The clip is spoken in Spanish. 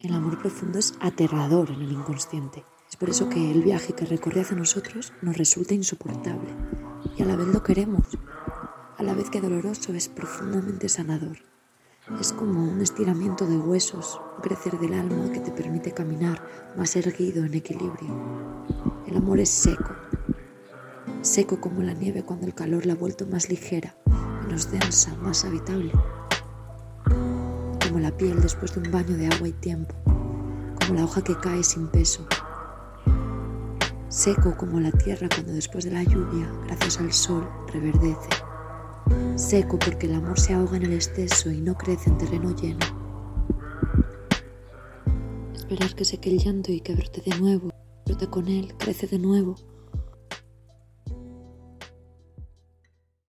El amor profundo es aterrador en el inconsciente. Es por eso que el viaje que recorre hacia nosotros nos resulta insoportable y a la vez lo queremos. A la vez que doloroso es profundamente sanador. Es como un estiramiento de huesos, un crecer del alma que te permite caminar más erguido en equilibrio. El amor es seco, seco como la nieve cuando el calor la ha vuelto más ligera, menos densa, más habitable como la piel después de un baño de agua y tiempo, como la hoja que cae sin peso, seco como la tierra cuando después de la lluvia, gracias al sol, reverdece, seco porque el amor se ahoga en el exceso y no crece en terreno lleno. Esperar que seque el llanto y que brote de nuevo, brote con él, crece de nuevo,